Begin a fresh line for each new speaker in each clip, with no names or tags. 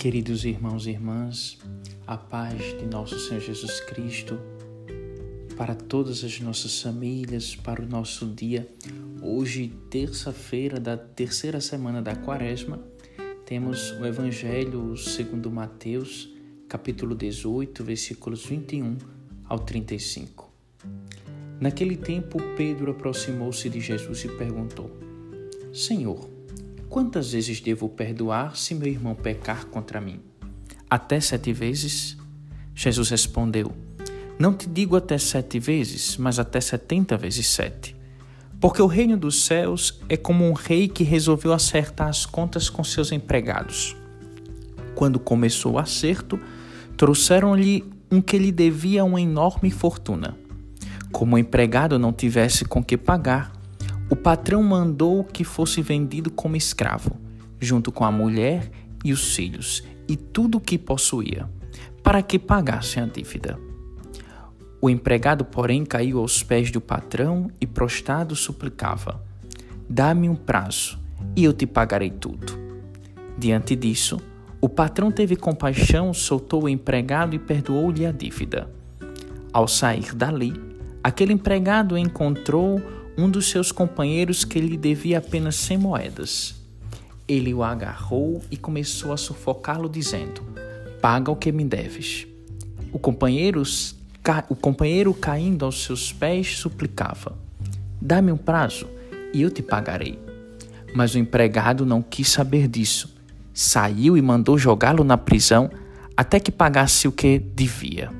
Queridos irmãos e irmãs, a paz de nosso Senhor Jesus Cristo para todas as nossas famílias, para o nosso dia. Hoje, terça-feira da terceira semana da Quaresma, temos o Evangelho segundo Mateus, capítulo 18, versículos 21 ao 35. Naquele tempo, Pedro aproximou-se de Jesus e perguntou: Senhor, quantas vezes devo perdoar se meu irmão pecar contra mim? Até sete vezes? Jesus respondeu: Não te digo até sete vezes, mas até setenta vezes sete. Porque o reino dos céus é como um rei que resolveu acertar as contas com seus empregados. Quando começou o acerto, trouxeram-lhe um que lhe devia uma enorme fortuna. Como o empregado não tivesse com que pagar, o patrão mandou que fosse vendido como escravo, junto com a mulher e os filhos e tudo o que possuía, para que pagassem a dívida. O empregado, porém, caiu aos pés do patrão e, prostrado, suplicava: Dá-me um prazo e eu te pagarei tudo. Diante disso, o patrão teve compaixão, soltou o empregado e perdoou-lhe a dívida. Ao sair dali, Aquele empregado encontrou um dos seus companheiros que lhe devia apenas cem moedas. Ele o agarrou e começou a sufocá-lo, dizendo: Paga o que me deves. O companheiro, o companheiro, caindo aos seus pés, suplicava: Dá-me um prazo e eu te pagarei. Mas o empregado não quis saber disso. Saiu e mandou jogá-lo na prisão até que pagasse o que devia.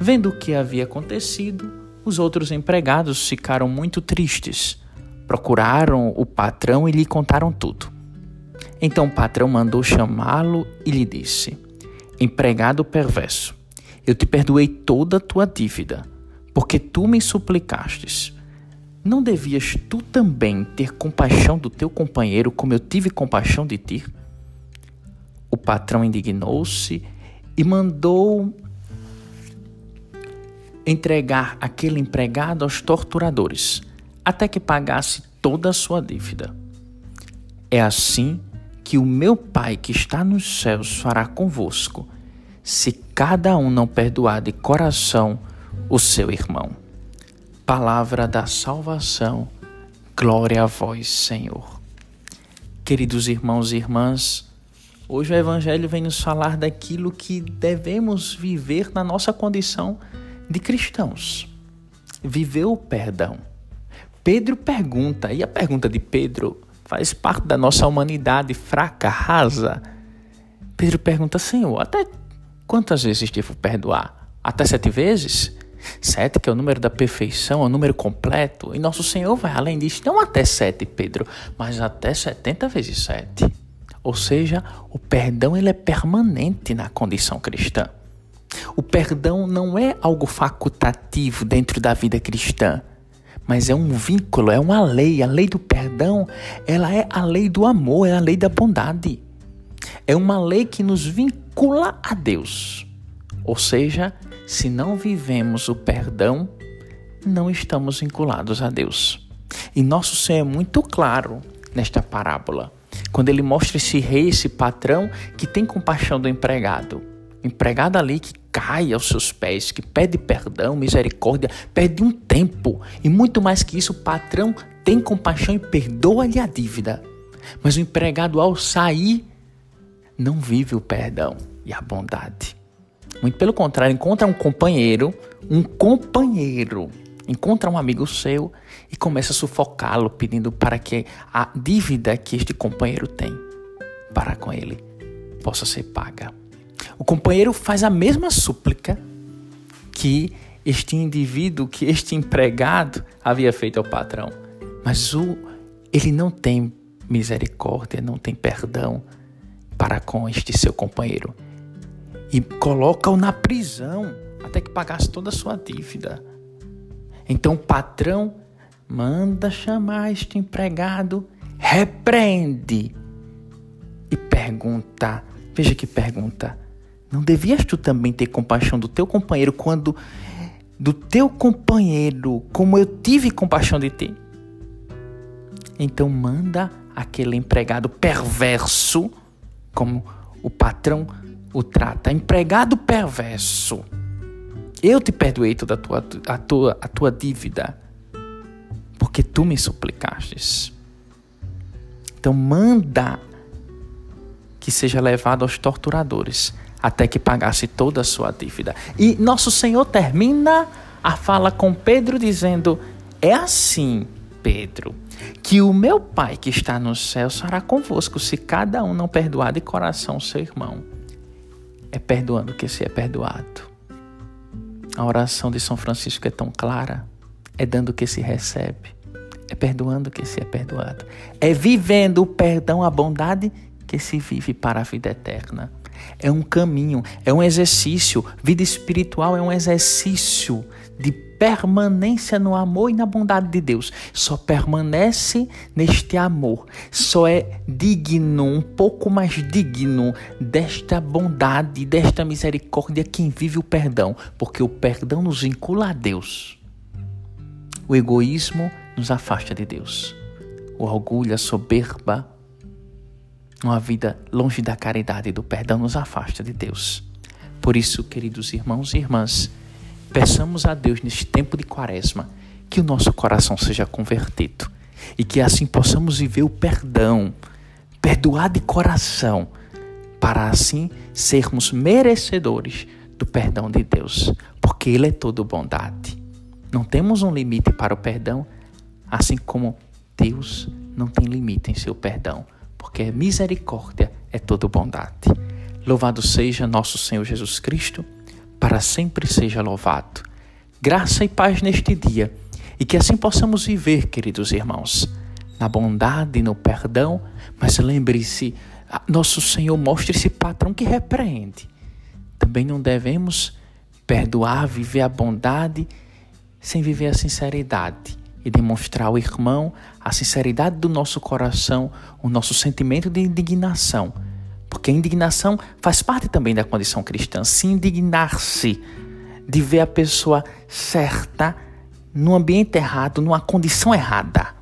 Vendo o que havia acontecido, os outros empregados ficaram muito tristes. Procuraram o patrão e lhe contaram tudo. Então o patrão mandou chamá-lo e lhe disse: Empregado perverso, eu te perdoei toda a tua dívida, porque tu me suplicastes. Não devias tu também ter compaixão do teu companheiro como eu tive compaixão de ti? O patrão indignou-se e mandou entregar aquele empregado aos torturadores, até que pagasse toda a sua dívida. É assim que o meu Pai que está nos céus fará convosco, se cada um não perdoar de coração o seu irmão. Palavra da salvação, glória a vós, Senhor. Queridos irmãos e irmãs, hoje o Evangelho vem nos falar daquilo que devemos viver na nossa condição de cristãos. Viveu o perdão. Pedro pergunta, e a pergunta de Pedro faz parte da nossa humanidade fraca, rasa. Pedro pergunta, Senhor, até quantas vezes devo perdoar? Até sete vezes? Sete, que é o número da perfeição, é o número completo. E nosso Senhor vai além disso, não até sete, Pedro, mas até setenta vezes sete. Ou seja, o perdão ele é permanente na condição cristã. O perdão não é algo facultativo dentro da vida cristã, mas é um vínculo, é uma lei. A lei do perdão, ela é a lei do amor, é a lei da bondade. É uma lei que nos vincula a Deus. Ou seja, se não vivemos o perdão, não estamos vinculados a Deus. E nosso Senhor é muito claro nesta parábola, quando ele mostra esse rei, esse patrão que tem compaixão do empregado. Empregado ali que cai aos seus pés, que pede perdão, misericórdia, pede um tempo. E muito mais que isso, o patrão tem compaixão e perdoa-lhe a dívida. Mas o empregado, ao sair, não vive o perdão e a bondade. Muito pelo contrário, encontra um companheiro, um companheiro, encontra um amigo seu e começa a sufocá-lo, pedindo para que a dívida que este companheiro tem para com ele possa ser paga. O companheiro faz a mesma súplica que este indivíduo, que este empregado havia feito ao patrão. Mas o, ele não tem misericórdia, não tem perdão para com este seu companheiro. E coloca-o na prisão até que pagasse toda a sua dívida. Então o patrão manda chamar este empregado, repreende e pergunta: veja que pergunta, não devias tu também ter compaixão do teu companheiro quando do teu companheiro, como eu tive compaixão de ti? Então manda aquele empregado perverso, como o patrão o trata, empregado perverso. Eu te perdoei toda a tua, a tua, a tua dívida, porque tu me suplicastes. Então manda que seja levado aos torturadores, até que pagasse toda a sua dívida. E nosso Senhor termina a fala com Pedro dizendo: É assim, Pedro, que o meu Pai que está no céu fará convosco, se cada um não perdoar de coração seu irmão. É perdoando que se é perdoado. A oração de São Francisco é tão clara, é dando que se recebe, é perdoando que se é perdoado, é vivendo o perdão, a bondade que se vive para a vida eterna. É um caminho, é um exercício. Vida espiritual é um exercício de permanência no amor e na bondade de Deus. Só permanece neste amor, só é digno, um pouco mais digno desta bondade, desta misericórdia quem vive o perdão, porque o perdão nos vincula a Deus. O egoísmo nos afasta de Deus. O orgulho, a soberba, uma vida longe da caridade e do perdão nos afasta de Deus. Por isso, queridos irmãos e irmãs, Peçamos a Deus neste tempo de quaresma que o nosso coração seja convertido e que assim possamos viver o perdão, perdoar de coração, para assim sermos merecedores do perdão de Deus, porque Ele é todo bondade. Não temos um limite para o perdão, assim como Deus não tem limite em seu perdão, porque misericórdia é toda bondade. Louvado seja nosso Senhor Jesus Cristo para sempre seja louvado. Graça e paz neste dia, e que assim possamos viver, queridos irmãos, na bondade e no perdão, mas lembre-se, nosso Senhor mostra esse patrão que repreende. Também não devemos perdoar, viver a bondade sem viver a sinceridade e demonstrar ao irmão a sinceridade do nosso coração, o nosso sentimento de indignação porque a indignação faz parte também da condição cristã. Se indignar-se de ver a pessoa certa no ambiente errado, numa condição errada.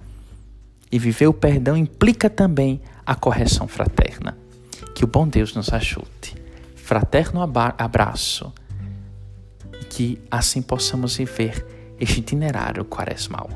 E viver o perdão implica também a correção fraterna. Que o bom Deus nos ajude. Fraterno abraço. Que assim possamos viver este itinerário quaresmal.